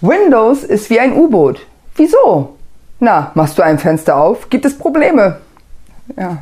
Windows ist wie ein U-Boot. Wieso? Na, machst du ein Fenster auf, gibt es Probleme. Ja.